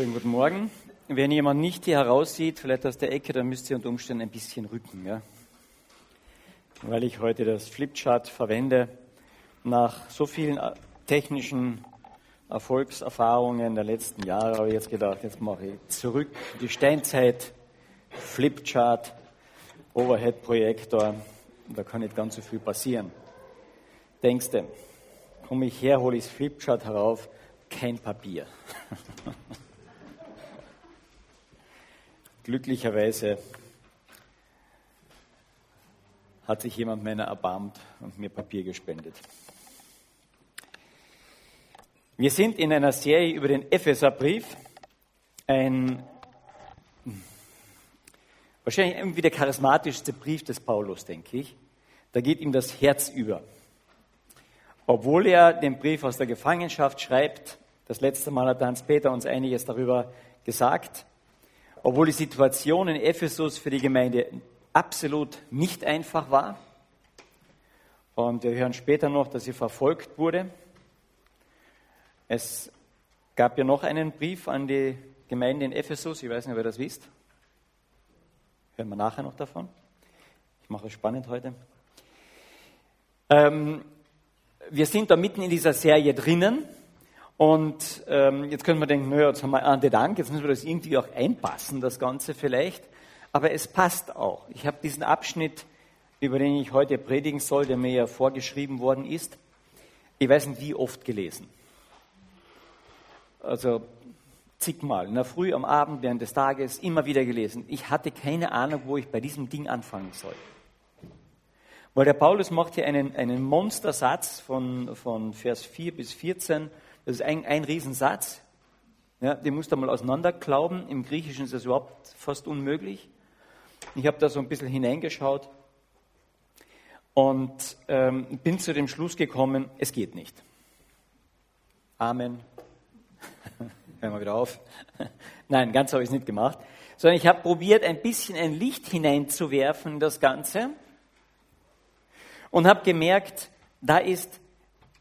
Schönen guten Morgen. Wenn jemand nicht hier heraussieht, vielleicht aus der Ecke, dann müsst ihr unter Umständen ein bisschen rücken, ja? weil ich heute das Flipchart verwende. Nach so vielen äh, technischen Erfolgserfahrungen der letzten Jahre habe ich jetzt gedacht, jetzt mache ich zurück die Steinzeit, Flipchart, Overhead-Projektor, da kann nicht ganz so viel passieren. Denkste, komme ich her, hole ich das Flipchart herauf, kein Papier. Glücklicherweise hat sich jemand meiner erbarmt und mir Papier gespendet. Wir sind in einer Serie über den Epheserbrief, ein wahrscheinlich irgendwie der charismatischste Brief des Paulus, denke ich. Da geht ihm das Herz über. Obwohl er den Brief aus der Gefangenschaft schreibt, das letzte Mal hat Hans-Peter uns einiges darüber gesagt. Obwohl die Situation in Ephesus für die Gemeinde absolut nicht einfach war. Und wir hören später noch, dass sie verfolgt wurde. Es gab ja noch einen Brief an die Gemeinde in Ephesus. Ich weiß nicht, ob ihr das wisst. Hören wir nachher noch davon. Ich mache es spannend heute. Ähm, wir sind da mitten in dieser Serie drinnen. Und ähm, jetzt können wir denken, naja, jetzt haben wir Ernte Dank, jetzt müssen wir das irgendwie auch einpassen, das Ganze vielleicht. Aber es passt auch. Ich habe diesen Abschnitt, über den ich heute predigen soll, der mir ja vorgeschrieben worden ist, ich weiß nicht wie oft gelesen. Also zigmal, in der Früh, am Abend, während des Tages, immer wieder gelesen. Ich hatte keine Ahnung, wo ich bei diesem Ding anfangen soll. Weil der Paulus macht hier einen, einen Monstersatz von, von Vers 4 bis 14 das ist ein, ein Riesensatz. Ja, den musst du mal auseinanderklauben. Im Griechischen ist das überhaupt fast unmöglich. Ich habe da so ein bisschen hineingeschaut und ähm, bin zu dem Schluss gekommen, es geht nicht. Amen. Hören wir wieder auf. Nein, ganz habe ich es nicht gemacht. Sondern ich habe probiert, ein bisschen ein Licht hineinzuwerfen in das Ganze und habe gemerkt, da ist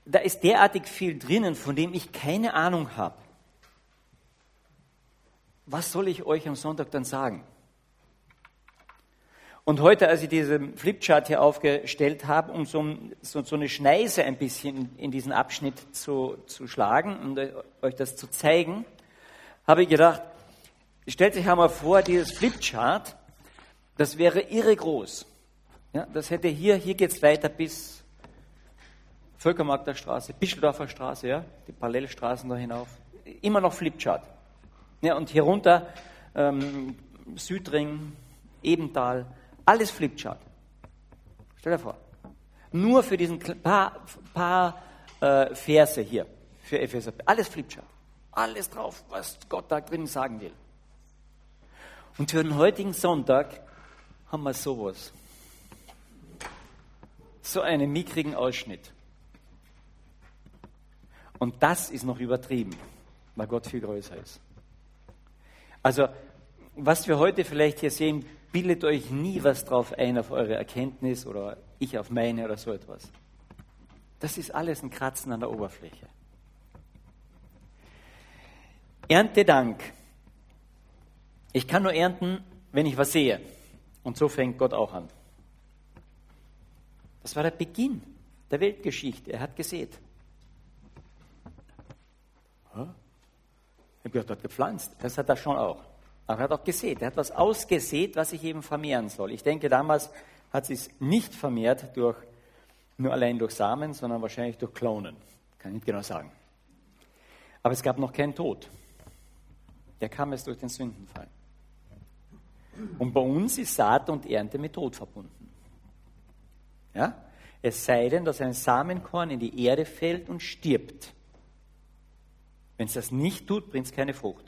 da ist derartig viel drinnen, von dem ich keine Ahnung habe. Was soll ich euch am Sonntag dann sagen? Und heute, als ich diesen Flipchart hier aufgestellt habe, um so, so, so eine Schneise ein bisschen in diesen Abschnitt zu, zu schlagen und euch das zu zeigen, habe ich gedacht, stellt sich einmal vor, dieses Flipchart, das wäre irre groß. Ja, das hätte hier, hier geht es weiter bis Völkermarkter Straße, Bischeldorfer Straße, ja, die Parallelstraßen da hinauf. Immer noch Flipchart. Ja, und hier runter ähm, Südring, Ebental, alles Flipchart. Stell dir vor. Nur für diesen paar, paar äh, Verse hier, für Epheser. Alles Flipchart. Alles drauf, was Gott da drin sagen will. Und für den heutigen Sonntag haben wir sowas. So einen mickrigen Ausschnitt. Und das ist noch übertrieben, weil Gott viel größer ist. Also, was wir heute vielleicht hier sehen, bildet euch nie was drauf ein auf eure Erkenntnis oder ich auf meine oder so etwas. Das ist alles ein Kratzen an der Oberfläche. Erntedank. Ich kann nur ernten, wenn ich was sehe. Und so fängt Gott auch an. Das war der Beginn der Weltgeschichte. Er hat gesät. Gott hat gepflanzt, das hat er schon auch. Aber er hat auch gesät, er hat was ausgesät, was sich eben vermehren soll. Ich denke, damals hat sich es nicht vermehrt durch, nur allein durch Samen, sondern wahrscheinlich durch Klonen. Kann ich nicht genau sagen. Aber es gab noch keinen Tod. Der kam erst durch den Sündenfall. Und bei uns ist Saat und Ernte mit Tod verbunden. Ja? Es sei denn, dass ein Samenkorn in die Erde fällt und stirbt. Wenn es das nicht tut, bringt es keine Frucht.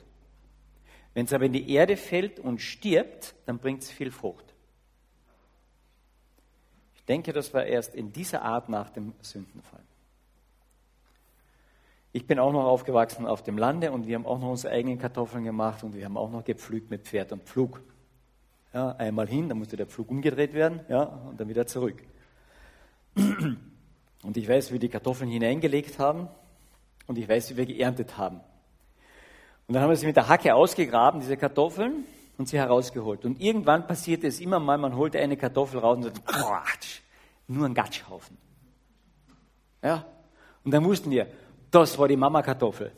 Wenn es aber in die Erde fällt und stirbt, dann bringt es viel Frucht. Ich denke, das war erst in dieser Art nach dem Sündenfall. Ich bin auch noch aufgewachsen auf dem Lande und wir haben auch noch unsere eigenen Kartoffeln gemacht und wir haben auch noch gepflügt mit Pferd und Pflug. Ja, einmal hin, dann musste der Pflug umgedreht werden ja, und dann wieder zurück. Und ich weiß, wie die Kartoffeln hineingelegt haben und ich weiß, wie wir geerntet haben. Und dann haben wir sie mit der Hacke ausgegraben, diese Kartoffeln, und sie herausgeholt. Und irgendwann passiert es immer mal, man holte eine Kartoffel raus und sagt, Quatsch, nur ein Gatschhaufen. Ja. Und dann wussten wir, das war die Mama-Kartoffel.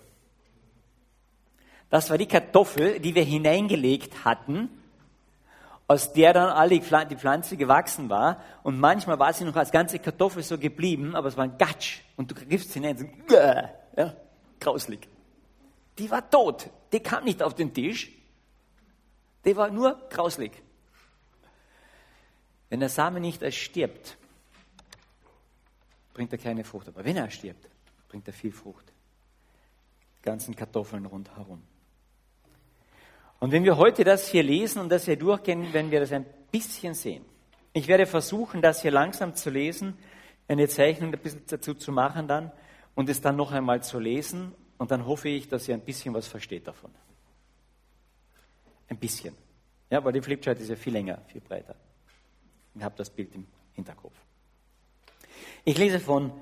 Das war die Kartoffel, die wir hineingelegt hatten, aus der dann alle die Pflanze gewachsen war. Und manchmal war sie noch als ganze Kartoffel so geblieben, aber es war ein Gatsch. Und du griffst hinein und so, ja, grauslig. Die war tot. Die kam nicht auf den Tisch. Die war nur grauslig. Wenn der Same nicht erstirbt, bringt er keine Frucht. Aber wenn er stirbt, bringt er viel Frucht. Die ganzen Kartoffeln rundherum. Und wenn wir heute das hier lesen und das hier durchgehen, werden wir das ein bisschen sehen. Ich werde versuchen, das hier langsam zu lesen, eine Zeichnung ein bisschen dazu zu machen dann und es dann noch einmal zu lesen und dann hoffe ich, dass ihr ein bisschen was versteht davon. Ein bisschen. Ja, weil die Flipchart ist ja viel länger, viel breiter. Ich habe das Bild im Hinterkopf. Ich lese von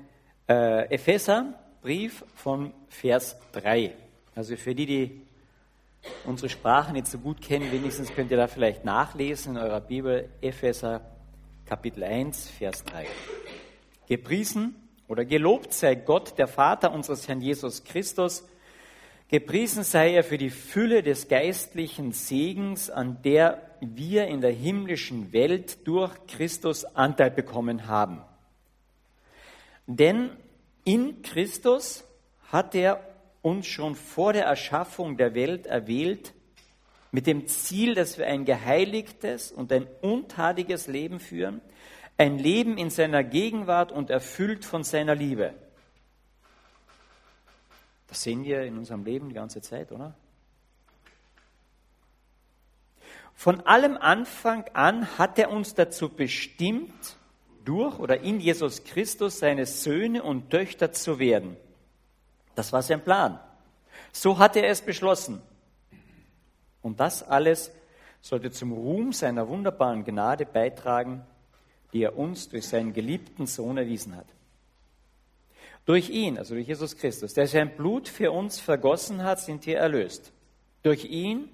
äh, Epheser, Brief von Vers 3. Also für die, die unsere Sprache nicht so gut kennen, wenigstens könnt ihr da vielleicht nachlesen in eurer Bibel, Epheser Kapitel 1, Vers 3. Gepriesen oder gelobt sei Gott, der Vater unseres Herrn Jesus Christus. Gepriesen sei er für die Fülle des geistlichen Segens, an der wir in der himmlischen Welt durch Christus Anteil bekommen haben. Denn in Christus hat er uns schon vor der Erschaffung der Welt erwählt, mit dem Ziel, dass wir ein geheiligtes und ein untadiges Leben führen, ein Leben in seiner Gegenwart und erfüllt von seiner Liebe. Das sehen wir in unserem Leben die ganze Zeit, oder? Von allem Anfang an hat er uns dazu bestimmt, durch oder in Jesus Christus seine Söhne und Töchter zu werden. Das war sein Plan. So hat er es beschlossen. Und das alles sollte zum Ruhm seiner wunderbaren Gnade beitragen, die er uns durch seinen geliebten Sohn erwiesen hat. Durch ihn, also durch Jesus Christus, der sein Blut für uns vergossen hat, sind wir erlöst. Durch ihn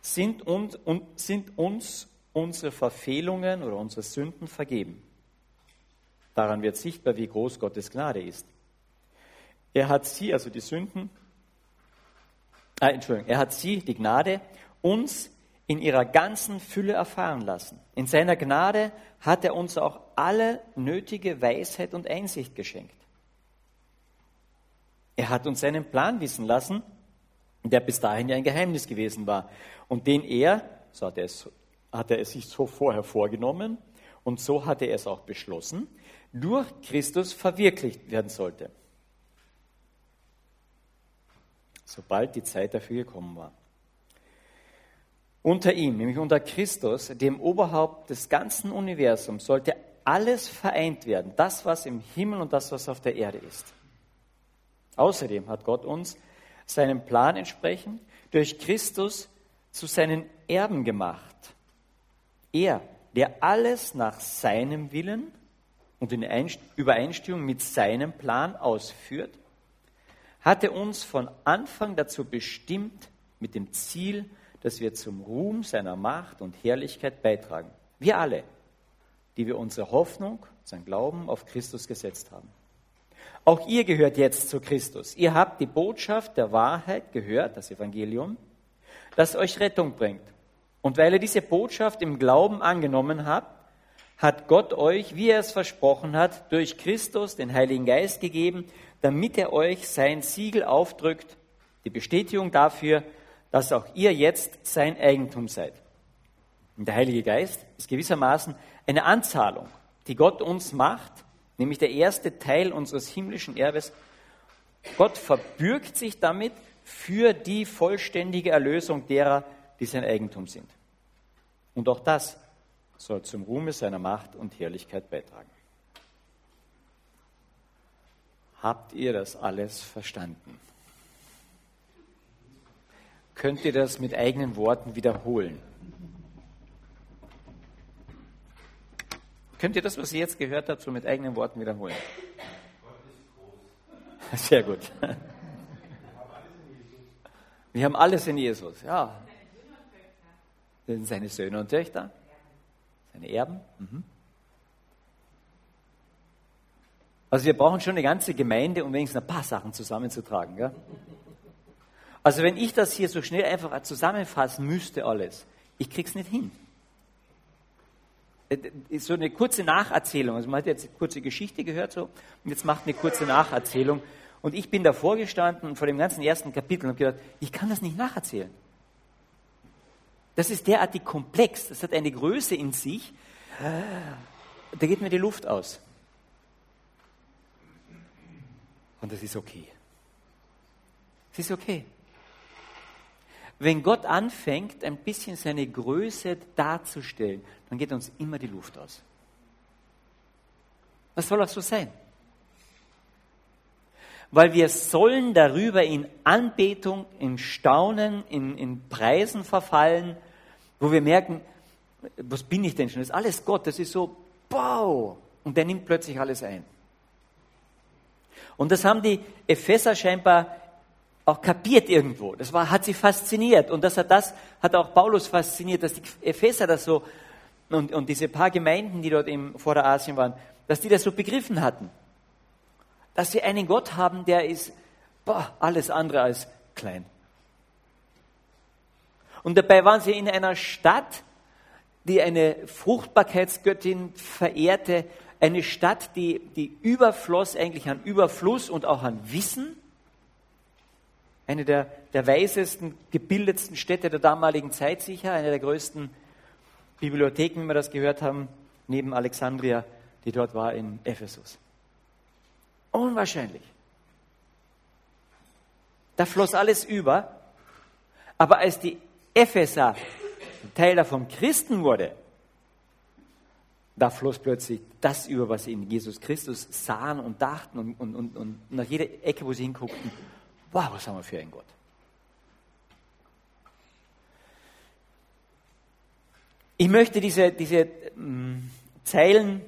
sind uns, sind uns unsere Verfehlungen oder unsere Sünden vergeben. Daran wird sichtbar, wie groß Gottes Gnade ist. Er hat sie, also die Sünden, äh, Entschuldigung, er hat sie, die Gnade, uns in ihrer ganzen Fülle erfahren lassen. In seiner Gnade hat er uns auch alle nötige Weisheit und Einsicht geschenkt. Er hat uns seinen Plan wissen lassen, der bis dahin ja ein Geheimnis gewesen war und den er, so hat er es, hat er es sich so vorher vorgenommen und so hat er es auch beschlossen, durch Christus verwirklicht werden sollte, sobald die Zeit dafür gekommen war unter ihm, nämlich unter Christus, dem Oberhaupt des ganzen Universums, sollte alles vereint werden, das, was im Himmel und das, was auf der Erde ist. Außerdem hat Gott uns seinem Plan entsprechend durch Christus zu seinen Erben gemacht. Er, der alles nach seinem Willen und in Übereinstimmung mit seinem Plan ausführt, hatte uns von Anfang dazu bestimmt, mit dem Ziel, dass wir zum Ruhm seiner Macht und Herrlichkeit beitragen. Wir alle, die wir unsere Hoffnung, unseren Glauben auf Christus gesetzt haben. Auch ihr gehört jetzt zu Christus. Ihr habt die Botschaft der Wahrheit gehört, das Evangelium, das euch Rettung bringt. Und weil ihr diese Botschaft im Glauben angenommen habt, hat Gott euch, wie er es versprochen hat, durch Christus den Heiligen Geist gegeben, damit er euch sein Siegel aufdrückt, die Bestätigung dafür, dass auch ihr jetzt sein Eigentum seid. Und der Heilige Geist ist gewissermaßen eine Anzahlung, die Gott uns macht, nämlich der erste Teil unseres himmlischen Erbes. Gott verbürgt sich damit für die vollständige Erlösung derer, die sein Eigentum sind. Und auch das soll zum Ruhme seiner Macht und Herrlichkeit beitragen. Habt ihr das alles verstanden? Könnt ihr das mit eigenen Worten wiederholen? Könnt ihr das, was ihr jetzt gehört habt, so mit eigenen Worten wiederholen? Sehr gut. Wir haben alles in Jesus, ja. Das sind seine Söhne und Töchter, seine Erben. Mhm. Also wir brauchen schon eine ganze Gemeinde, um wenigstens ein paar Sachen zusammenzutragen. Gell? Also wenn ich das hier so schnell einfach zusammenfassen müsste alles, ich krieg's nicht hin. Äh, so eine kurze Nacherzählung. Also man hat jetzt eine kurze Geschichte gehört so und jetzt macht eine kurze Nacherzählung. Und ich bin davor gestanden vor dem ganzen ersten Kapitel und habe gedacht, ich kann das nicht nacherzählen. Das ist derartig komplex, das hat eine Größe in sich, da geht mir die Luft aus. Und das ist okay. Es ist okay. Wenn Gott anfängt, ein bisschen seine Größe darzustellen, dann geht uns immer die Luft aus. Das soll auch so sein. Weil wir sollen darüber in Anbetung, in Staunen, in, in Preisen verfallen, wo wir merken, was bin ich denn schon? Das ist alles Gott, das ist so, wow! Und der nimmt plötzlich alles ein. Und das haben die Epheser scheinbar auch kapiert irgendwo. Das war, hat sie fasziniert. Und das hat, das hat auch Paulus fasziniert, dass die Epheser das so, und, und diese paar Gemeinden, die dort im Vorderasien waren, dass die das so begriffen hatten. Dass sie einen Gott haben, der ist boah, alles andere als klein. Und dabei waren sie in einer Stadt, die eine Fruchtbarkeitsgöttin verehrte, eine Stadt, die, die überfloss eigentlich an Überfluss und auch an Wissen eine der, der weisesten, gebildetsten Städte der damaligen Zeit sicher, eine der größten Bibliotheken, wie wir das gehört haben, neben Alexandria, die dort war in Ephesus. Unwahrscheinlich. Da floss alles über, aber als die Epheser Teil davon Christen wurde, da floss plötzlich das über, was sie in Jesus Christus sahen und dachten und, und, und, und nach jeder Ecke, wo sie hinguckten, Wow, was haben wir für einen Gott? Ich möchte diese, diese ähm, Zeilen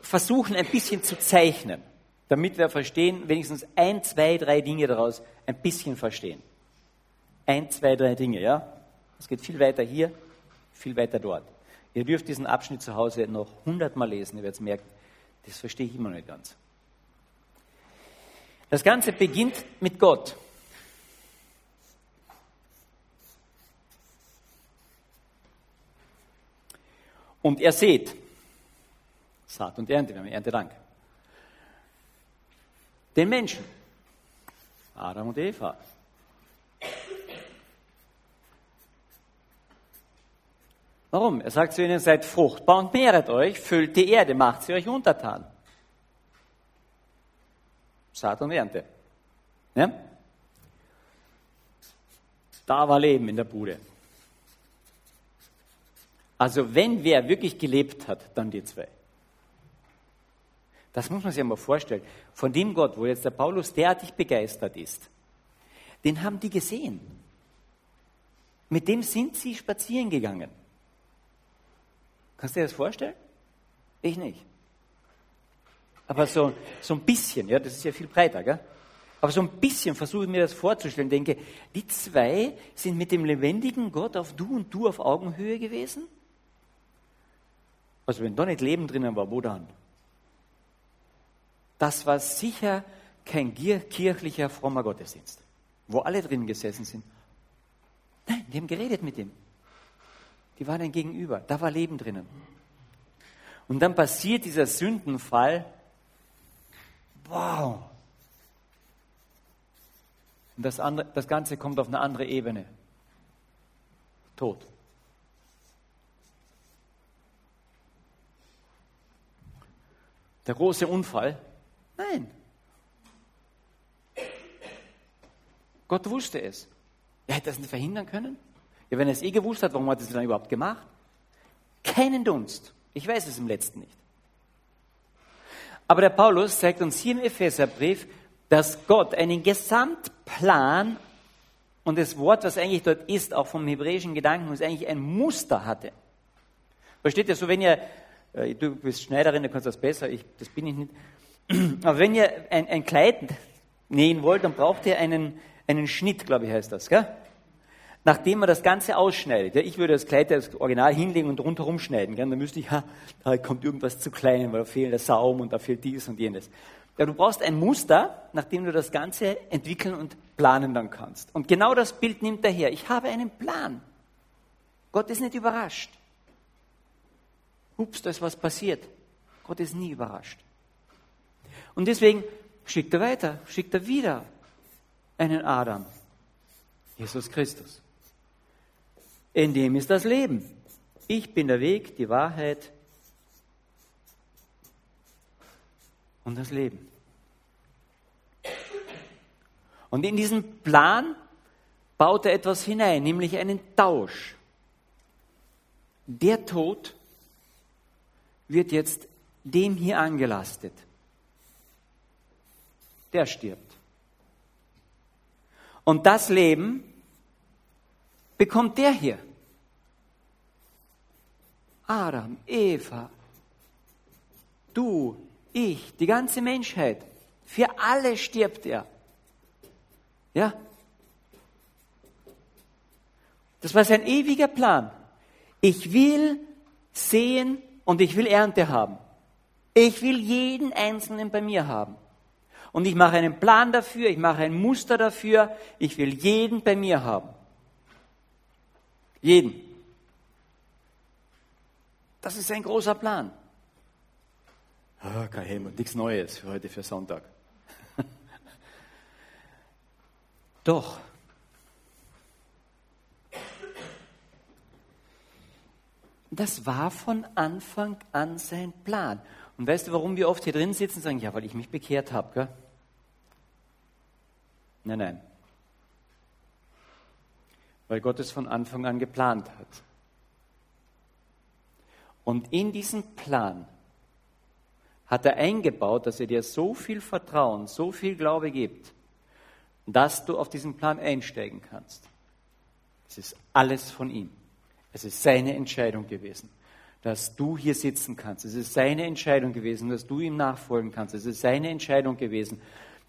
versuchen ein bisschen zu zeichnen, damit wir verstehen, wenigstens ein, zwei, drei Dinge daraus ein bisschen verstehen. Ein, zwei, drei Dinge, ja? Es geht viel weiter hier, viel weiter dort. Ihr dürft diesen Abschnitt zu Hause noch hundertmal lesen, ihr werdet merken, das verstehe ich immer noch nicht ganz. Das Ganze beginnt mit Gott. Und er seht, Saat und Ernte, wir haben Erntedank, den Menschen, Adam und Eva. Warum? Er sagt zu ihnen, seid fruchtbar und mehret euch, füllt die Erde, macht sie euch untertan. Saat und Ernte. Ja? Da war Leben in der Bude. Also wenn wer wirklich gelebt hat, dann die zwei. Das muss man sich einmal vorstellen. Von dem Gott, wo jetzt der Paulus derartig begeistert ist, den haben die gesehen. Mit dem sind sie spazieren gegangen. Kannst du dir das vorstellen? Ich nicht. Aber so, so ein bisschen, ja, das ist ja viel breiter, gell? Aber so ein bisschen versuche ich mir das vorzustellen, denke, die zwei sind mit dem lebendigen Gott auf Du und Du auf Augenhöhe gewesen? Also wenn da nicht Leben drinnen war, wo dann? Das war sicher kein kirchlicher, frommer Gottesdienst, wo alle drin gesessen sind. Nein, die haben geredet mit ihm. Die waren ein Gegenüber, da war Leben drinnen. Und dann passiert dieser Sündenfall, Wow. Und das, andere, das Ganze kommt auf eine andere Ebene. Tod. Der große Unfall? Nein. Gott wusste es. Er hätte das nicht verhindern können. Ja, wenn er es eh gewusst hat, warum hat er es dann überhaupt gemacht? Keinen Dunst. Ich weiß es im letzten nicht. Aber der Paulus zeigt uns hier im Epheserbrief, dass Gott einen Gesamtplan und das Wort, was eigentlich dort ist, auch vom hebräischen Gedanken, ist eigentlich ein Muster hatte. Versteht ihr so, wenn ihr, äh, du bist Schneiderin, du kannst das besser, ich, das bin ich nicht. Aber wenn ihr ein, ein Kleid nähen wollt, dann braucht ihr einen, einen Schnitt, glaube ich, heißt das, gell? Nachdem man das Ganze ausschneidet, ja, ich würde das Kleid das Original hinlegen und rundherum schneiden, gell? dann müsste ich, ha, da kommt irgendwas zu klein, weil da fehlt der Saum und da fehlt dies und jenes. Ja, du brauchst ein Muster, nachdem du das Ganze entwickeln und planen dann kannst. Und genau das Bild nimmt er her. Ich habe einen Plan. Gott ist nicht überrascht. Ups, da ist was passiert. Gott ist nie überrascht. Und deswegen schickt er weiter, schickt er wieder einen Adam, Jesus Christus. In dem ist das Leben. Ich bin der Weg, die Wahrheit und das Leben. Und in diesen Plan baut er etwas hinein, nämlich einen Tausch. Der Tod wird jetzt dem hier angelastet. Der stirbt. Und das Leben bekommt der hier. Adam, Eva, du, ich, die ganze Menschheit. Für alle stirbt er. Ja? Das war sein ewiger Plan. Ich will sehen und ich will Ernte haben. Ich will jeden Einzelnen bei mir haben. Und ich mache einen Plan dafür, ich mache ein Muster dafür. Ich will jeden bei mir haben. Jeden. Das ist ein großer Plan. Ah, kein Helmut, nichts Neues für heute, für Sonntag. Doch. Das war von Anfang an sein Plan. Und weißt du, warum wir oft hier drin sitzen und sagen, ja, weil ich mich bekehrt habe, gell? Nein, nein. Weil Gott es von Anfang an geplant hat. Und in diesen Plan hat er eingebaut, dass er dir so viel Vertrauen, so viel Glaube gibt, dass du auf diesen Plan einsteigen kannst. Es ist alles von ihm. Es ist seine Entscheidung gewesen, dass du hier sitzen kannst. Es ist seine Entscheidung gewesen, dass du ihm nachfolgen kannst. Es ist seine Entscheidung gewesen,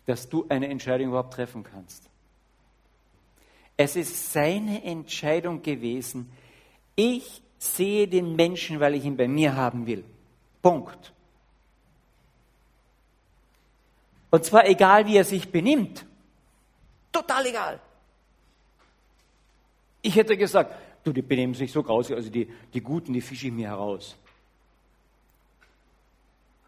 dass du eine Entscheidung überhaupt treffen kannst. Es ist seine Entscheidung gewesen, ich sehe den Menschen, weil ich ihn bei mir haben will. Punkt. Und zwar egal, wie er sich benimmt. Total egal. Ich hätte gesagt, du, die benehmen sich so grausig, also die, die Guten, die fische ich mir heraus.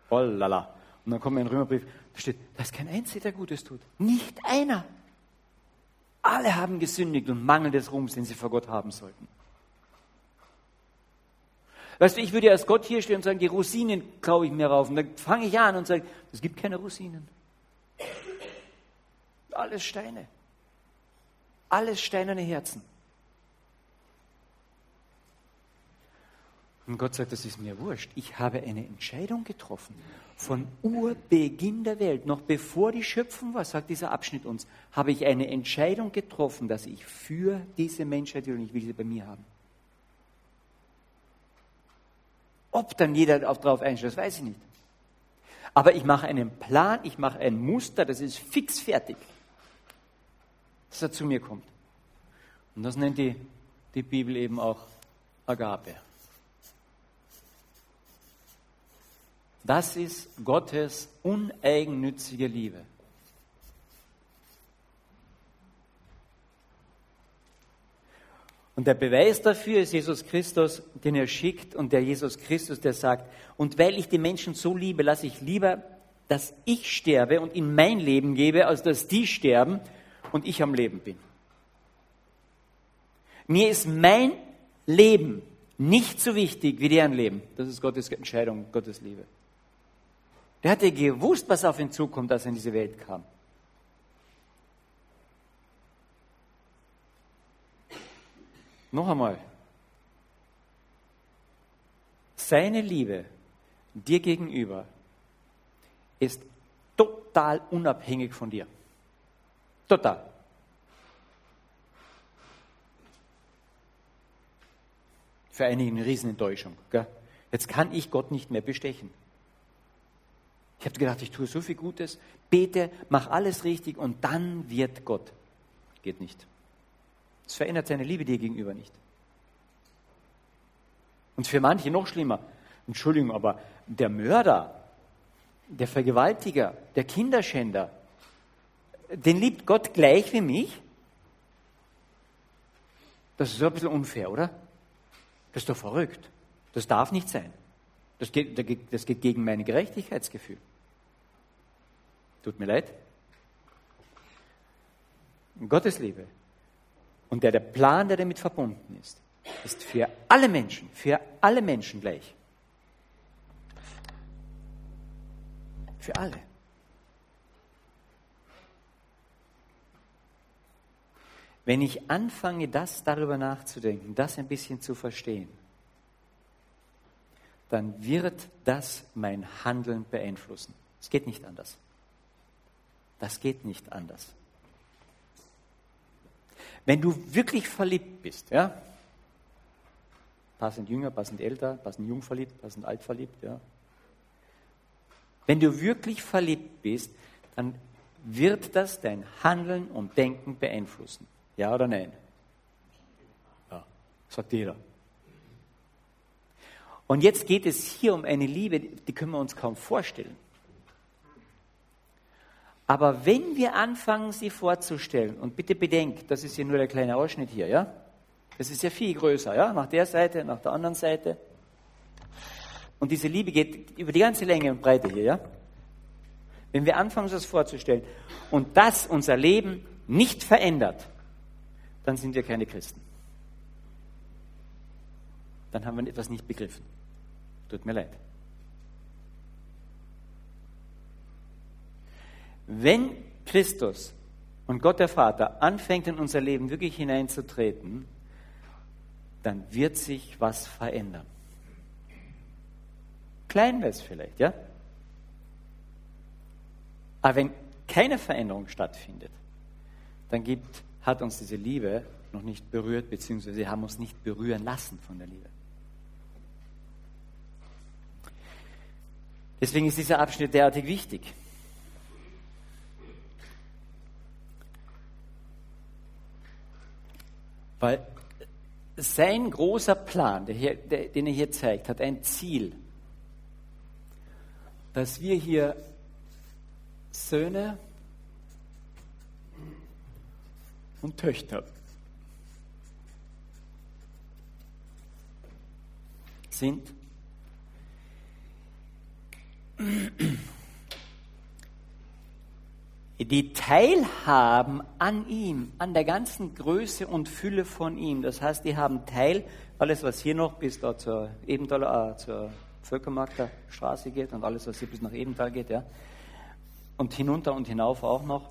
Oh lala. Und dann kommt ein Römerbrief, da steht, da ist kein Einziger, der Gutes tut. Nicht einer. Alle haben gesündigt und Mangel des Ruhms, den sie vor Gott haben sollten. Weißt du, ich würde als Gott hier stehen und sagen, die Rosinen klaue ich mir rauf. Und dann fange ich an und sage, es gibt keine Rosinen. Alles Steine. Alles steinerne Herzen. Und Gott sagt, das ist mir wurscht. Ich habe eine Entscheidung getroffen. Von Urbeginn der Welt, noch bevor die Schöpfung war, sagt dieser Abschnitt uns, habe ich eine Entscheidung getroffen, dass ich für diese Menschheit will und ich will sie bei mir haben. Ob dann jeder darauf einstellt, das weiß ich nicht. Aber ich mache einen Plan, ich mache ein Muster, das ist fix fertig, dass er zu mir kommt. Und das nennt die, die Bibel eben auch Agape. Das ist Gottes uneigennützige Liebe. Und der Beweis dafür ist Jesus Christus, den er schickt und der Jesus Christus, der sagt, und weil ich die Menschen so liebe, lasse ich lieber, dass ich sterbe und in mein Leben gebe, als dass die sterben und ich am Leben bin. Mir ist mein Leben nicht so wichtig wie deren Leben. Das ist Gottes Entscheidung, Gottes Liebe. Der hatte gewusst, was auf ihn zukommt, als er in diese Welt kam. Noch einmal. Seine Liebe dir gegenüber ist total unabhängig von dir. Total. Für einige eine Riesenenttäuschung. Gell? Jetzt kann ich Gott nicht mehr bestechen. Ich habe gedacht, ich tue so viel Gutes, bete, mach alles richtig und dann wird Gott. Geht nicht. Es verändert seine Liebe dir gegenüber nicht. Und für manche noch schlimmer. Entschuldigung, aber der Mörder, der Vergewaltiger, der Kinderschänder, den liebt Gott gleich wie mich? Das ist so ein bisschen unfair, oder? Das ist doch verrückt. Das darf nicht sein. Das geht, das geht gegen mein Gerechtigkeitsgefühl. Tut mir leid. Gottes Liebe und der, der Plan, der damit verbunden ist, ist für alle Menschen, für alle Menschen gleich. Für alle. Wenn ich anfange, das darüber nachzudenken, das ein bisschen zu verstehen, dann wird das mein Handeln beeinflussen. Es geht nicht anders. Das geht nicht anders. Wenn du wirklich verliebt bist, ja, passend jünger, passend älter, passend jung verliebt, passend alt verliebt, ja. Wenn du wirklich verliebt bist, dann wird das dein Handeln und Denken beeinflussen. Ja oder nein? Ja, sagt jeder. Und jetzt geht es hier um eine Liebe, die können wir uns kaum vorstellen. Aber wenn wir anfangen, sie vorzustellen, und bitte bedenkt, das ist ja nur der kleine Ausschnitt hier, ja? Das ist ja viel größer, ja? Nach der Seite, nach der anderen Seite. Und diese Liebe geht über die ganze Länge und Breite hier, ja? Wenn wir anfangen, das vorzustellen und das unser Leben nicht verändert, dann sind wir keine Christen. Dann haben wir etwas nicht begriffen. Tut mir leid. Wenn Christus und Gott der Vater anfängt in unser Leben wirklich hineinzutreten, dann wird sich was verändern. Klein wäre es vielleicht, ja? Aber wenn keine Veränderung stattfindet, dann gibt hat uns diese Liebe noch nicht berührt, beziehungsweise sie haben uns nicht berühren lassen von der Liebe. Deswegen ist dieser Abschnitt derartig wichtig. Weil sein großer Plan, hier, der, den er hier zeigt, hat ein Ziel, dass wir hier Söhne und Töchter sind. Die teilhaben an ihm, an der ganzen Größe und Fülle von ihm. Das heißt, die haben Teil, alles was hier noch bis da zur Ebenthaler, äh, zur Völkermarkter Straße geht und alles was hier bis nach Ebenthal geht, ja. Und hinunter und hinauf auch noch.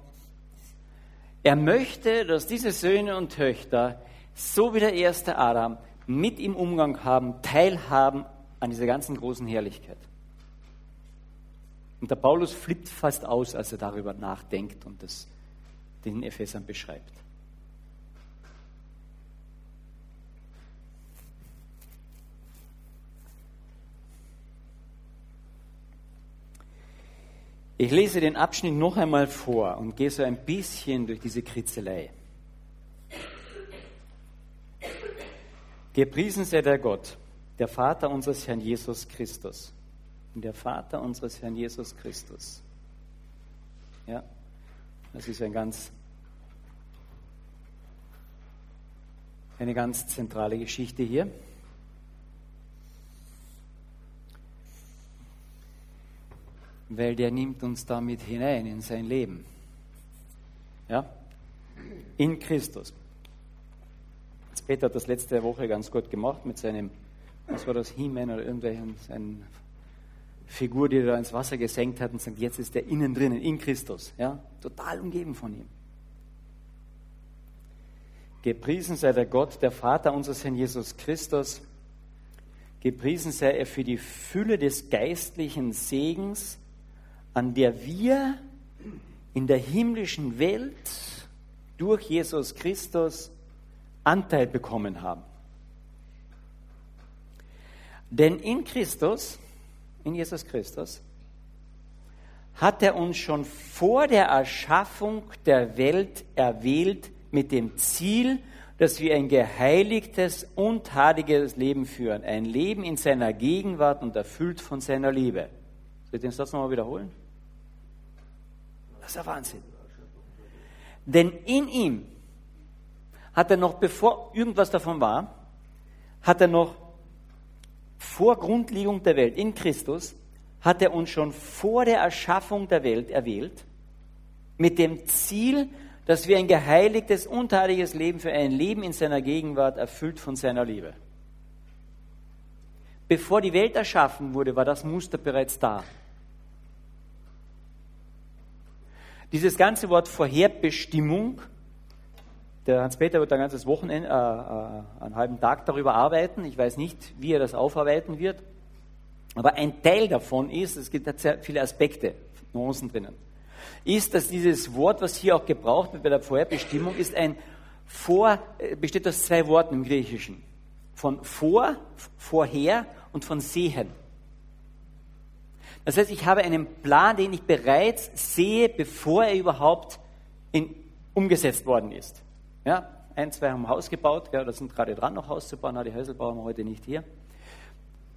Er möchte, dass diese Söhne und Töchter, so wie der erste Adam, mit im Umgang haben, teilhaben an dieser ganzen großen Herrlichkeit. Und der Paulus flippt fast aus, als er darüber nachdenkt und das den Ephesern beschreibt. Ich lese den Abschnitt noch einmal vor und gehe so ein bisschen durch diese Kritzelei. Gepriesen sei der Gott, der Vater unseres Herrn Jesus Christus. Und der Vater unseres Herrn Jesus Christus. Ja, das ist ein ganz, eine ganz zentrale Geschichte hier. weil der nimmt uns damit hinein in sein Leben. Ja? In Christus. Jetzt Peter hat das letzte Woche ganz gut gemacht mit seinem, was war das, He-Man oder irgendwelchen, seine Figur, die er da ins Wasser gesenkt hat und sagt, jetzt ist er innen drinnen, in Christus. Ja? Total umgeben von ihm. Gepriesen sei der Gott, der Vater unseres Herrn Jesus Christus. Gepriesen sei er für die Fülle des geistlichen Segens, an der wir in der himmlischen Welt durch Jesus Christus Anteil bekommen haben. Denn in Christus, in Jesus Christus, hat er uns schon vor der Erschaffung der Welt erwählt mit dem Ziel, dass wir ein geheiligtes und tadiges Leben führen. Ein Leben in seiner Gegenwart und erfüllt von seiner Liebe. Soll ich den Satz nochmal wiederholen? Das ist ja Wahnsinn. Denn in ihm hat er noch, bevor irgendwas davon war, hat er noch vor Grundlegung der Welt, in Christus, hat er uns schon vor der Erschaffung der Welt erwählt, mit dem Ziel, dass wir ein geheiligtes, unteiliges Leben für ein Leben in seiner Gegenwart erfüllt von seiner Liebe. Bevor die Welt erschaffen wurde, war das Muster bereits da. Dieses ganze Wort Vorherbestimmung, der Hans-Peter wird ein ganzes Wochenende, äh, äh, einen halben Tag darüber arbeiten. Ich weiß nicht, wie er das aufarbeiten wird. Aber ein Teil davon ist, es gibt sehr viele Aspekte, Nuancen drinnen, ist, dass dieses Wort, was hier auch gebraucht wird bei der Vorherbestimmung, ist ein Vor, äh, besteht aus zwei Worten im Griechischen. Von vor, vorher und von sehen. Das heißt, ich habe einen Plan, den ich bereits sehe, bevor er überhaupt in, umgesetzt worden ist. Ja, ein, zwei haben ein Haus gebaut, ja, da sind gerade dran, noch Haus zu bauen, die Häuser bauen wir heute nicht hier.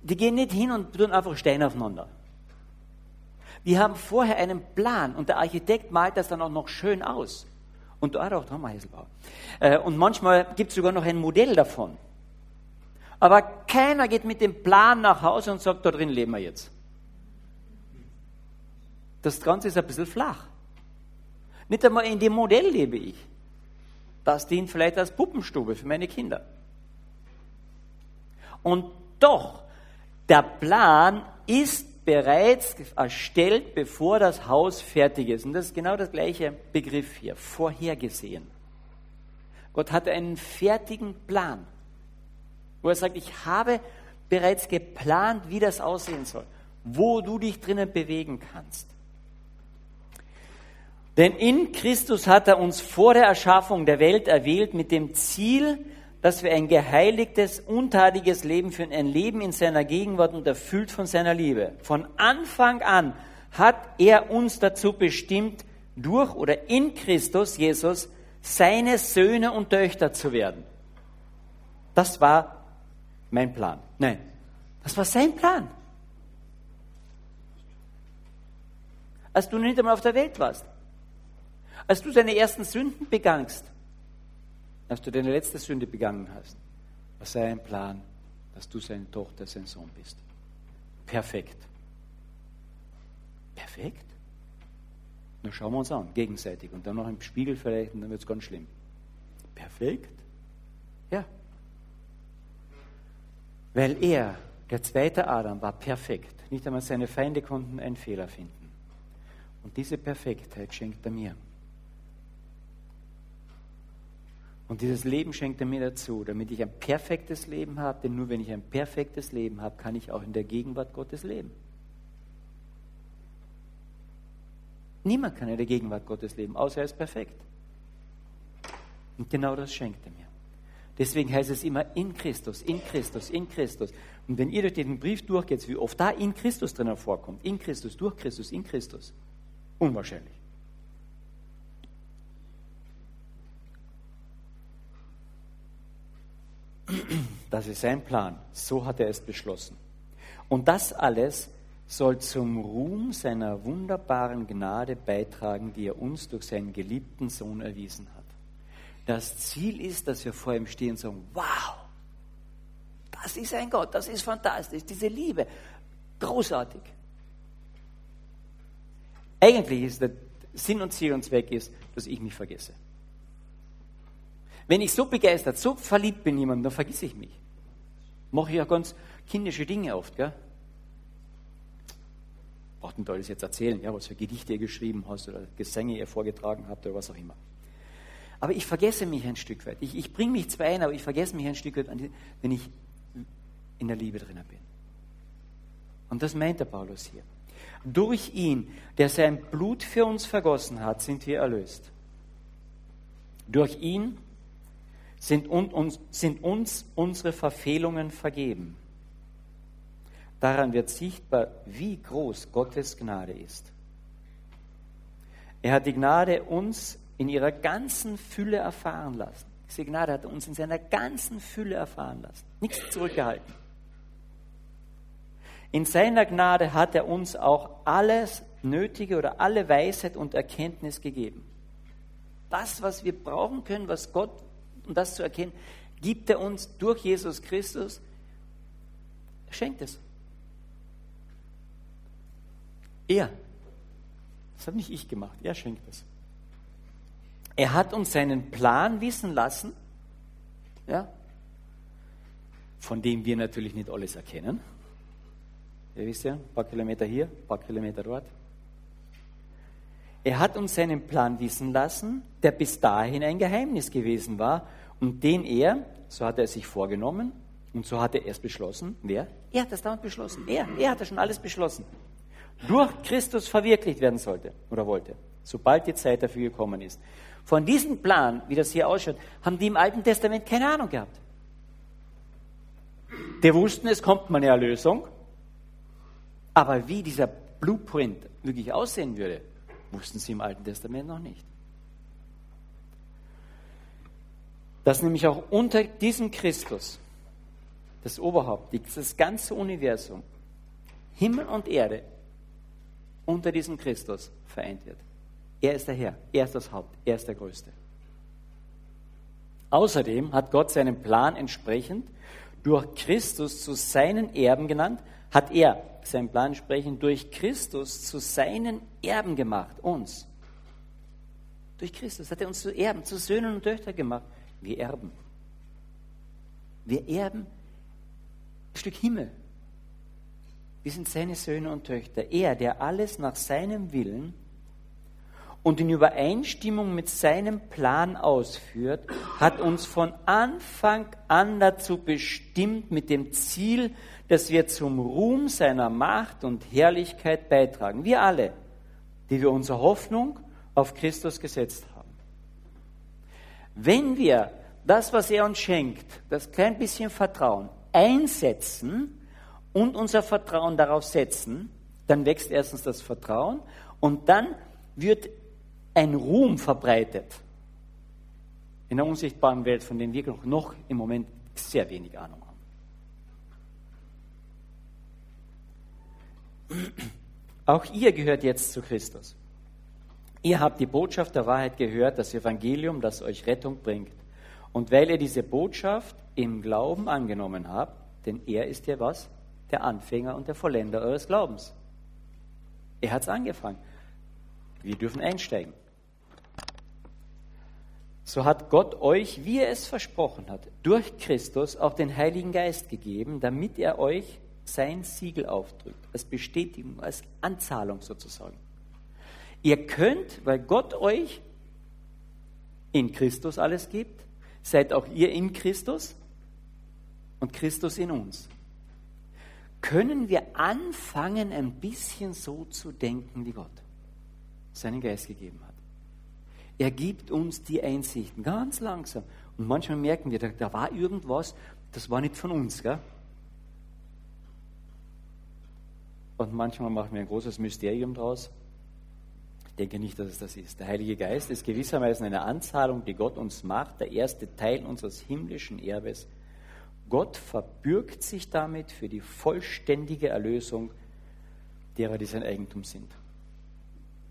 Die gehen nicht hin und tun einfach Steine aufeinander. Die haben vorher einen Plan und der Architekt malt das dann auch noch schön aus. Und da auch, haben wir Häuselbau. Äh, und manchmal gibt es sogar noch ein Modell davon. Aber keiner geht mit dem Plan nach Hause und sagt, da drin leben wir jetzt. Das Ganze ist ein bisschen flach. Nicht einmal in dem Modell lebe ich. Das dient vielleicht als Puppenstube für meine Kinder. Und doch, der Plan ist bereits erstellt, bevor das Haus fertig ist. Und das ist genau das gleiche Begriff hier, vorhergesehen. Gott hatte einen fertigen Plan, wo er sagt, ich habe bereits geplant, wie das aussehen soll, wo du dich drinnen bewegen kannst. Denn in Christus hat er uns vor der Erschaffung der Welt erwählt mit dem Ziel, dass wir ein geheiligtes, untadiges Leben führen, ein Leben in seiner Gegenwart und erfüllt von seiner Liebe. Von Anfang an hat er uns dazu bestimmt, durch oder in Christus Jesus seine Söhne und Töchter zu werden. Das war mein Plan. Nein, das war sein Plan. Als du nicht einmal auf der Welt warst. Als du deine ersten Sünden begangst, als du deine letzte Sünde begangen hast, war sein Plan, dass du seine Tochter, sein Sohn bist. Perfekt. Perfekt? Na schauen wir uns an, gegenseitig. Und dann noch im Spiegel vielleicht, und dann wird es ganz schlimm. Perfekt? Ja. Weil er, der zweite Adam, war perfekt. Nicht einmal seine Feinde konnten einen Fehler finden. Und diese Perfektheit schenkt er mir. Und dieses Leben schenkt er mir dazu, damit ich ein perfektes Leben habe, denn nur wenn ich ein perfektes Leben habe, kann ich auch in der Gegenwart Gottes leben. Niemand kann in der Gegenwart Gottes leben, außer er ist perfekt. Und genau das schenkt er mir. Deswegen heißt es immer in Christus, in Christus, in Christus. Und wenn ihr durch den Brief durchgeht, wie oft da in Christus drinnen vorkommt, in Christus, durch Christus, in Christus, unwahrscheinlich. Das ist sein Plan. So hat er es beschlossen. Und das alles soll zum Ruhm seiner wunderbaren Gnade beitragen, die er uns durch seinen geliebten Sohn erwiesen hat. Das Ziel ist, dass wir vor ihm stehen und sagen, wow, das ist ein Gott, das ist fantastisch, diese Liebe, großartig. Eigentlich ist der Sinn und Ziel und Zweck ist, dass ich mich vergesse. Wenn ich so begeistert, so verliebt bin in jemanden, dann vergiss ich mich. Mache ich ja ganz kindische Dinge oft, gell? Braucht nicht alles jetzt erzählen, ja, was für Gedichte ihr geschrieben hast oder Gesänge ihr vorgetragen habt oder was auch immer. Aber ich vergesse mich ein Stück weit. Ich, ich bringe mich zwar ein, aber ich vergesse mich ein Stück weit, wenn ich in der Liebe drinnen bin. Und das meint der Paulus hier. Durch ihn, der sein Blut für uns vergossen hat, sind wir erlöst. Durch ihn sind uns, sind uns unsere Verfehlungen vergeben. Daran wird sichtbar, wie groß Gottes Gnade ist. Er hat die Gnade uns in ihrer ganzen Fülle erfahren lassen. Diese Gnade hat er uns in seiner ganzen Fülle erfahren lassen. Nichts zurückgehalten. In seiner Gnade hat er uns auch alles Nötige oder alle Weisheit und Erkenntnis gegeben. Das, was wir brauchen können, was Gott, um das zu erkennen, gibt er uns durch Jesus Christus. Er schenkt es. Er. Das habe nicht ich gemacht. Er schenkt es. Er hat uns seinen Plan wissen lassen, ja, von dem wir natürlich nicht alles erkennen. Ihr wisst ja, ein paar Kilometer hier, ein paar Kilometer dort. Er hat uns seinen Plan wissen lassen, der bis dahin ein Geheimnis gewesen war und den er, so hat er sich vorgenommen und so hat er erst beschlossen, wer? Er hat das damals beschlossen. Er, er hat das schon alles beschlossen. Durch Christus verwirklicht werden sollte oder wollte, sobald die Zeit dafür gekommen ist. Von diesem Plan, wie das hier ausschaut, haben die im Alten Testament keine Ahnung gehabt. Die wussten, es kommt mal eine Erlösung, aber wie dieser Blueprint wirklich aussehen würde, wussten sie im Alten Testament noch nicht. Dass nämlich auch unter diesem Christus, das Oberhaupt, das ganze Universum, Himmel und Erde, unter diesem Christus vereint wird. Er ist der Herr, er ist das Haupt, er ist der Größte. Außerdem hat Gott seinen Plan entsprechend durch Christus zu seinen Erben genannt, hat er seinen Plan entsprechend durch Christus zu seinen Erben gemacht, uns. Durch Christus hat er uns zu Erben, zu Söhnen und Töchtern gemacht. Wir erben. Wir erben ein Stück Himmel. Wir sind seine Söhne und Töchter. Er, der alles nach seinem Willen und in Übereinstimmung mit seinem Plan ausführt, hat uns von Anfang an dazu bestimmt, mit dem Ziel, dass wir zum Ruhm seiner Macht und Herrlichkeit beitragen. Wir alle, die wir unsere Hoffnung auf Christus gesetzt haben. Wenn wir das, was er uns schenkt, das klein bisschen Vertrauen, einsetzen und unser Vertrauen darauf setzen, dann wächst erstens das Vertrauen und dann wird ein Ruhm verbreitet in der unsichtbaren Welt, von dem wir noch im Moment sehr wenig Ahnung haben. Auch ihr gehört jetzt zu Christus. Ihr habt die Botschaft der Wahrheit gehört, das Evangelium, das euch Rettung bringt. Und weil ihr diese Botschaft im Glauben angenommen habt, denn er ist ja was? Der Anfänger und der Vollender eures Glaubens. Er hat es angefangen. Wir dürfen einsteigen so hat Gott euch, wie er es versprochen hat, durch Christus auch den Heiligen Geist gegeben, damit er euch sein Siegel aufdrückt, als Bestätigung, als Anzahlung sozusagen. Ihr könnt, weil Gott euch in Christus alles gibt, seid auch ihr in Christus und Christus in uns. Können wir anfangen, ein bisschen so zu denken, wie Gott seinen Geist gegeben hat? Er gibt uns die Einsichten, ganz langsam. Und manchmal merken wir, da, da war irgendwas, das war nicht von uns. Gell? Und manchmal machen wir ein großes Mysterium draus. Ich denke nicht, dass es das ist. Der Heilige Geist ist gewissermaßen eine Anzahlung, die Gott uns macht, der erste Teil unseres himmlischen Erbes. Gott verbürgt sich damit für die vollständige Erlösung derer, die sein Eigentum sind,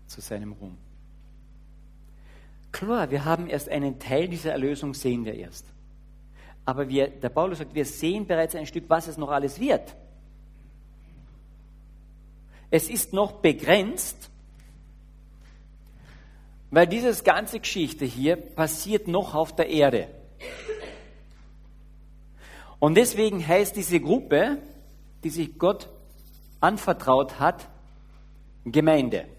zu seinem Ruhm. Klar, wir haben erst einen Teil dieser Erlösung, sehen wir erst. Aber wir, der Paulus sagt, wir sehen bereits ein Stück, was es noch alles wird. Es ist noch begrenzt, weil diese ganze Geschichte hier passiert noch auf der Erde. Und deswegen heißt diese Gruppe, die sich Gott anvertraut hat, Gemeinde.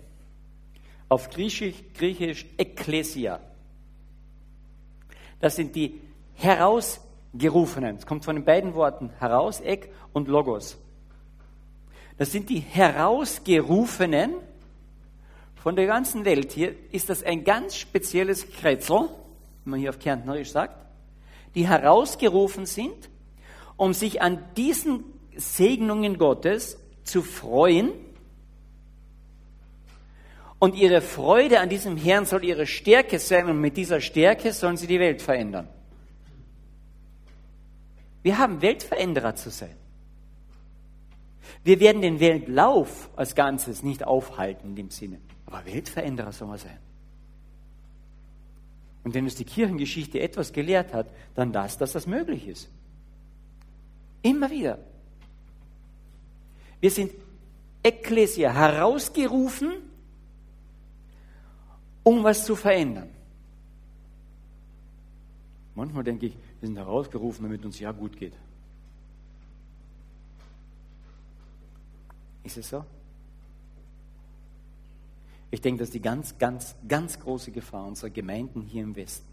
Auf Griechisch, Griechisch Ekklesia. Das sind die Herausgerufenen. Es kommt von den beiden Worten heraus, Ek und Logos. Das sind die Herausgerufenen von der ganzen Welt. Hier ist das ein ganz spezielles Kretzel, wie man hier auf Kärntnerisch sagt, die herausgerufen sind, um sich an diesen Segnungen Gottes zu freuen Und ihre Freude an diesem Herrn soll ihre Stärke sein und mit dieser Stärke sollen sie die Welt verändern. Wir haben Weltveränderer zu sein. Wir werden den Weltlauf als Ganzes nicht aufhalten in dem Sinne, aber Weltveränderer sollen wir sein. Und wenn uns die Kirchengeschichte etwas gelehrt hat, dann das, dass das möglich ist. Immer wieder. Wir sind Ekklesia herausgerufen, um was zu verändern. Manchmal denke ich, wir sind herausgerufen, damit uns ja gut geht. Ist es so? Ich denke, das ist die ganz, ganz, ganz große Gefahr unserer Gemeinden hier im Westen.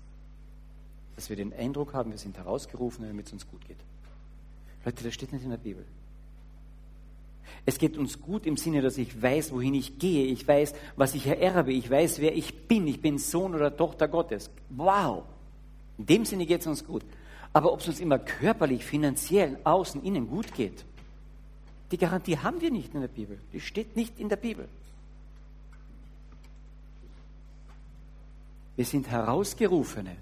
Dass wir den Eindruck haben, wir sind herausgerufen, damit es uns gut geht. Leute, das steht nicht in der Bibel. Es geht uns gut im Sinne, dass ich weiß, wohin ich gehe. Ich weiß, was ich ererbe. Ich weiß, wer ich bin. Ich bin Sohn oder Tochter Gottes. Wow. In dem Sinne geht es uns gut. Aber ob es uns immer körperlich, finanziell, außen, innen gut geht, die Garantie haben wir nicht in der Bibel. Die steht nicht in der Bibel. Wir sind Herausgerufene,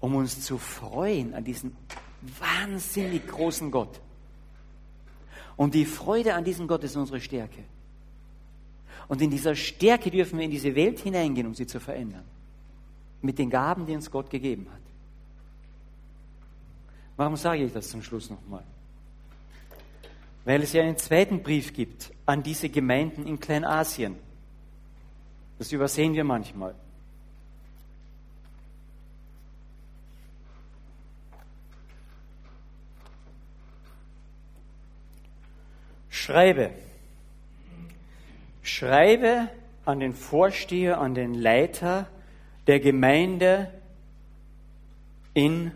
um uns zu freuen an diesem wahnsinnig großen Gott. Und die Freude an diesem Gott ist unsere Stärke. Und in dieser Stärke dürfen wir in diese Welt hineingehen, um sie zu verändern. Mit den Gaben, die uns Gott gegeben hat. Warum sage ich das zum Schluss nochmal? Weil es ja einen zweiten Brief gibt an diese Gemeinden in Kleinasien. Das übersehen wir manchmal. Schreibe. Schreibe an den Vorsteher, an den Leiter der Gemeinde in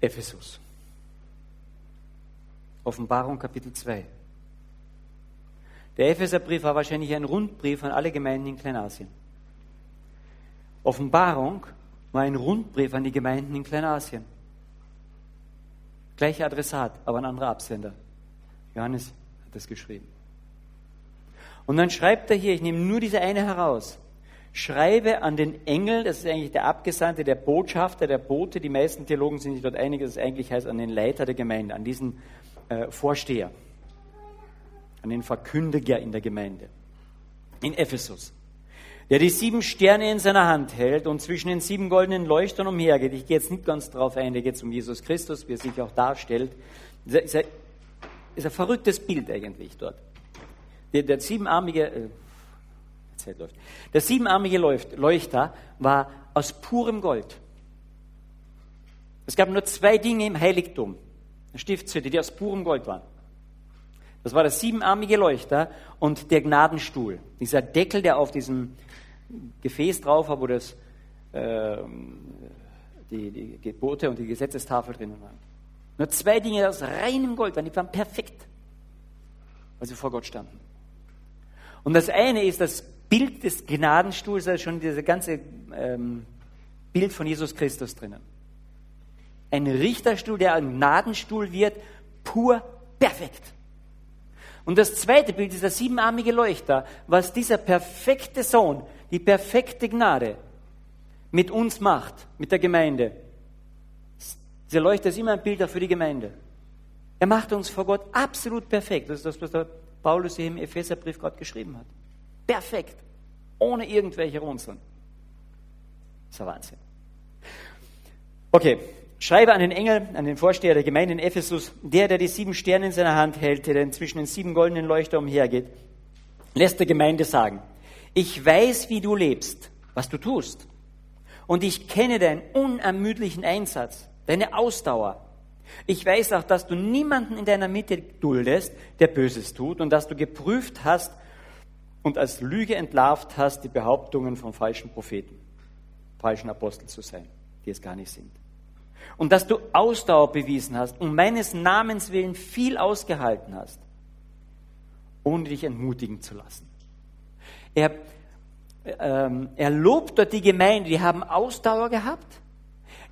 Ephesus. Offenbarung Kapitel 2. Der Epheserbrief war wahrscheinlich ein Rundbrief an alle Gemeinden in Kleinasien. Offenbarung war ein Rundbrief an die Gemeinden in Kleinasien. Gleicher Adressat, aber ein anderer Absender. Johannes das geschrieben. Und dann schreibt er hier, ich nehme nur diese eine heraus, schreibe an den Engel, das ist eigentlich der Abgesandte, der Botschafter, der Bote, die meisten Theologen sind sich dort einig, dass es eigentlich heißt, an den Leiter der Gemeinde, an diesen äh, Vorsteher, an den Verkündiger in der Gemeinde, in Ephesus, der die sieben Sterne in seiner Hand hält und zwischen den sieben goldenen Leuchtern umhergeht. Ich gehe jetzt nicht ganz drauf ein, da geht es um Jesus Christus, wie er sich auch darstellt. Ist ein verrücktes Bild eigentlich dort. Der, der siebenarmige, äh, Zeit läuft. Der siebenarmige Leuchter war aus purem Gold. Es gab nur zwei Dinge im Heiligtum, Stiftshütte, die aus purem Gold waren. Das war der siebenarmige Leuchter und der Gnadenstuhl. Dieser Deckel, der auf diesem Gefäß drauf war, wo das, äh, die, die Gebote und die Gesetzestafel drinnen waren. Nur zwei Dinge aus reinem Gold waren, die waren perfekt, weil sie vor Gott standen. Und das eine ist das Bild des Gnadenstuhls, da ist schon dieses ganze ähm, Bild von Jesus Christus drinnen. Ein Richterstuhl, der ein Gnadenstuhl wird, pur perfekt. Und das zweite Bild ist der siebenarmige Leuchter, was dieser perfekte Sohn, die perfekte Gnade mit uns macht, mit der Gemeinde. Dieser Leuchter ist immer ein Bild für die Gemeinde. Er macht uns vor Gott absolut perfekt. Das ist das, was der Paulus hier im Epheserbrief gerade geschrieben hat. Perfekt. Ohne irgendwelche Runzeln. Das ist ein Wahnsinn. Okay. Schreibe an den Engel, an den Vorsteher der Gemeinde in Ephesus, der, der die sieben Sterne in seiner Hand hält, der zwischen den sieben goldenen Leuchter umhergeht, lässt der Gemeinde sagen, ich weiß, wie du lebst, was du tust. Und ich kenne deinen unermüdlichen Einsatz deine Ausdauer. Ich weiß auch, dass du niemanden in deiner Mitte duldest, der Böses tut und dass du geprüft hast und als Lüge entlarvt hast die Behauptungen von falschen Propheten, falschen Aposteln zu sein, die es gar nicht sind. Und dass du Ausdauer bewiesen hast und meines Namens willen viel ausgehalten hast, ohne dich entmutigen zu lassen. Er, ähm, er lobt dort die Gemeinde, die haben Ausdauer gehabt,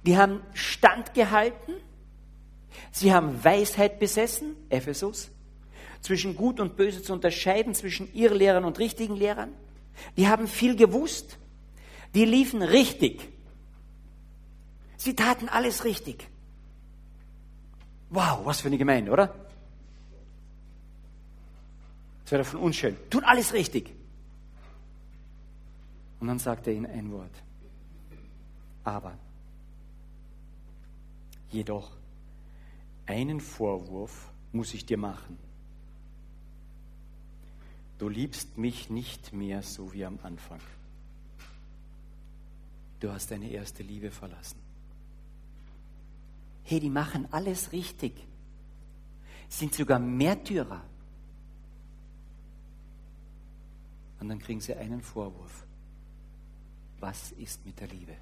die haben standgehalten. Sie haben Weisheit besessen, Ephesus, zwischen Gut und Böse zu unterscheiden, zwischen Irrlehrern und richtigen Lehrern. Die haben viel gewusst. Die liefen richtig. Sie taten alles richtig. Wow, was für eine Gemeinde, oder? Das wäre von unschön. Tun alles richtig. Und dann sagt er ihnen ein Wort. Aber, jedoch, einen Vorwurf muss ich dir machen. Du liebst mich nicht mehr so wie am Anfang. Du hast deine erste Liebe verlassen. Hey, die machen alles richtig. Sind sogar Märtyrer. Und dann kriegen sie einen Vorwurf. Was ist mit der Liebe?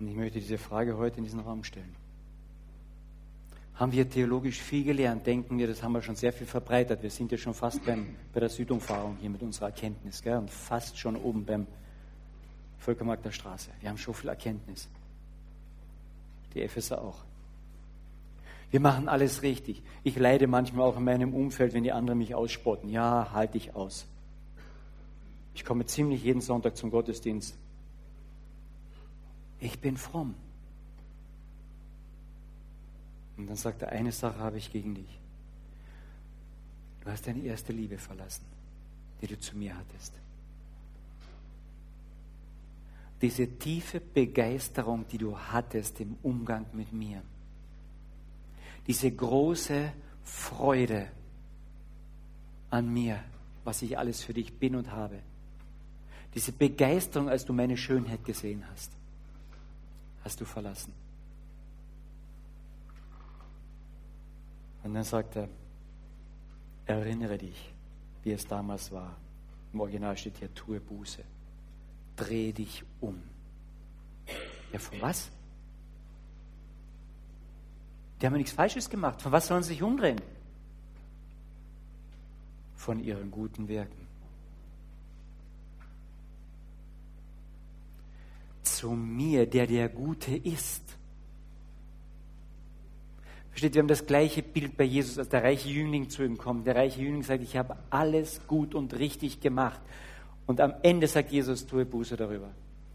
Und ich möchte diese Frage heute in diesen Raum stellen. Haben wir theologisch viel gelernt? Denken wir, das haben wir schon sehr viel verbreitet. Wir sind ja schon fast beim, bei der Südumfahrung hier mit unserer Erkenntnis gell? und fast schon oben beim Völkermarkt der Straße. Wir haben schon viel Erkenntnis. Die Epheser auch. Wir machen alles richtig. Ich leide manchmal auch in meinem Umfeld, wenn die anderen mich ausspotten. Ja, halte ich aus. Ich komme ziemlich jeden Sonntag zum Gottesdienst ich bin fromm. Und dann sagt er, eine Sache habe ich gegen dich. Du hast deine erste Liebe verlassen, die du zu mir hattest. Diese tiefe Begeisterung, die du hattest im Umgang mit mir. Diese große Freude an mir, was ich alles für dich bin und habe. Diese Begeisterung, als du meine Schönheit gesehen hast hast du verlassen. Und dann sagt er, erinnere dich, wie es damals war. Im Original steht hier, tue Buße. Dreh dich um. Ja, von was? Die haben ja nichts Falsches gemacht. Von was sollen sie sich umdrehen? Von ihren guten Werken. Zu mir, der der Gute ist. Versteht, wir haben das gleiche Bild bei Jesus, als der reiche Jüngling zu ihm kommt. Der reiche Jüngling sagt, ich habe alles gut und richtig gemacht. Und am Ende sagt Jesus, tue Buße darüber.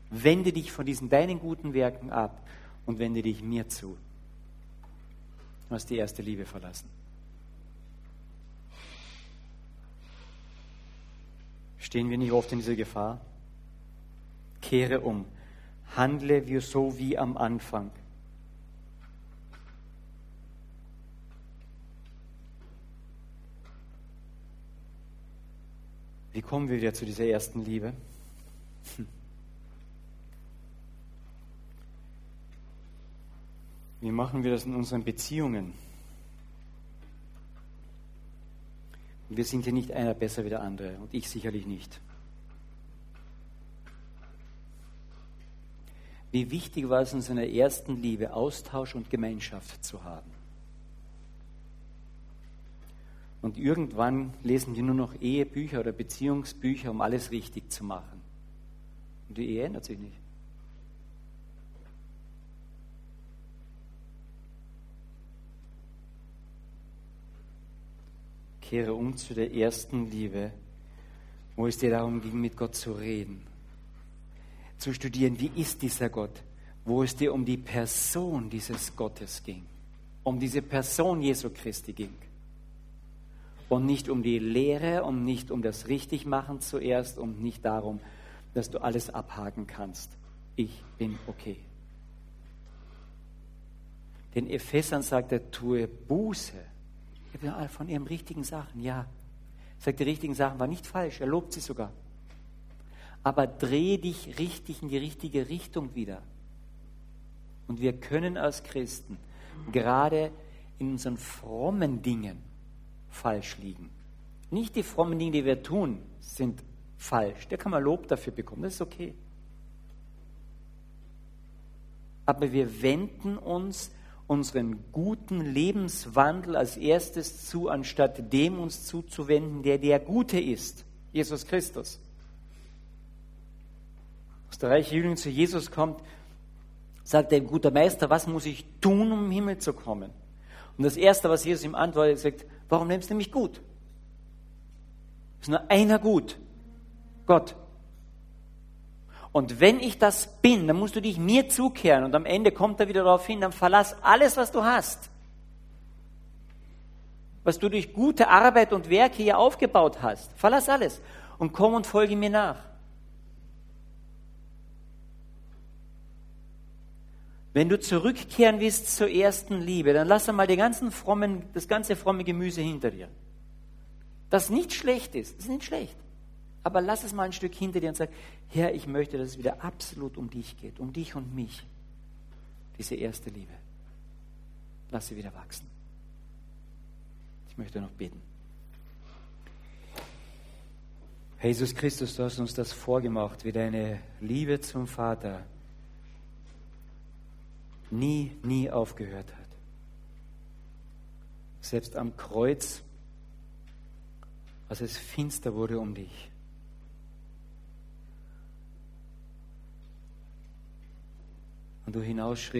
Wende dich von diesen deinen guten Werken ab und wende dich mir zu. Du hast die erste Liebe verlassen. Stehen wir nicht oft in dieser Gefahr? Kehre um handle wir so wie am Anfang. Wie kommen wir wieder zu dieser ersten Liebe? Hm. Wie machen wir das in unseren Beziehungen? Wir sind hier nicht einer besser wie der andere und ich sicherlich nicht. Wie wichtig war es in seiner ersten Liebe, Austausch und Gemeinschaft zu haben. Und irgendwann lesen wir nur noch Ehebücher oder Beziehungsbücher, um alles richtig zu machen. Und die Ehe ändert sich nicht. Kehre um zu der ersten Liebe, wo es dir darum ging, mit Gott zu reden zu studieren, wie ist dieser Gott, wo es dir um die Person dieses Gottes ging, um diese Person Jesu Christi ging. Und nicht um die Lehre und nicht um das Richtigmachen zuerst und nicht darum, dass du alles abhaken kannst. Ich bin okay. Den Ephesern sagt er, tue Buße. Von ihren richtigen Sachen, ja. Sagt, die richtigen Sachen waren nicht falsch, er lobt sie sogar aber dreh dich richtig in die richtige Richtung wieder. Und wir können als Christen gerade in unseren frommen Dingen falsch liegen. Nicht die frommen Dinge, die wir tun, sind falsch. Da kann man Lob dafür bekommen, das ist okay. Aber wir wenden uns unseren guten Lebenswandel als erstes zu, anstatt dem uns zuzuwenden, der der Gute ist, Jesus Christus als der reiche Jüngling zu Jesus kommt, sagt er, guter Meister, was muss ich tun, um im Himmel zu kommen? Und das Erste, was Jesus ihm antwortet, sagt, warum nimmst du mich gut? Es ist nur einer gut, Gott. Und wenn ich das bin, dann musst du dich mir zukehren. Und am Ende kommt er wieder darauf hin, dann verlass alles, was du hast. Was du durch gute Arbeit und Werke hier aufgebaut hast. Verlass alles und komm und folge mir nach. Wenn du zurückkehren willst zur ersten Liebe, dann lass einmal die ganzen frommen, das ganze fromme Gemüse hinter dir. Das nicht schlecht ist, ist nicht schlecht. Aber lass es mal ein Stück hinter dir und sag, Herr, ich möchte, dass es wieder absolut um dich geht, um dich und mich. Diese erste Liebe. Lass sie wieder wachsen. Ich möchte noch beten. Jesus Christus, du hast uns das vorgemacht, wie deine Liebe zum Vater nie, nie aufgehört hat. Selbst am Kreuz, als es finster wurde um dich. Und du hinausschrießt,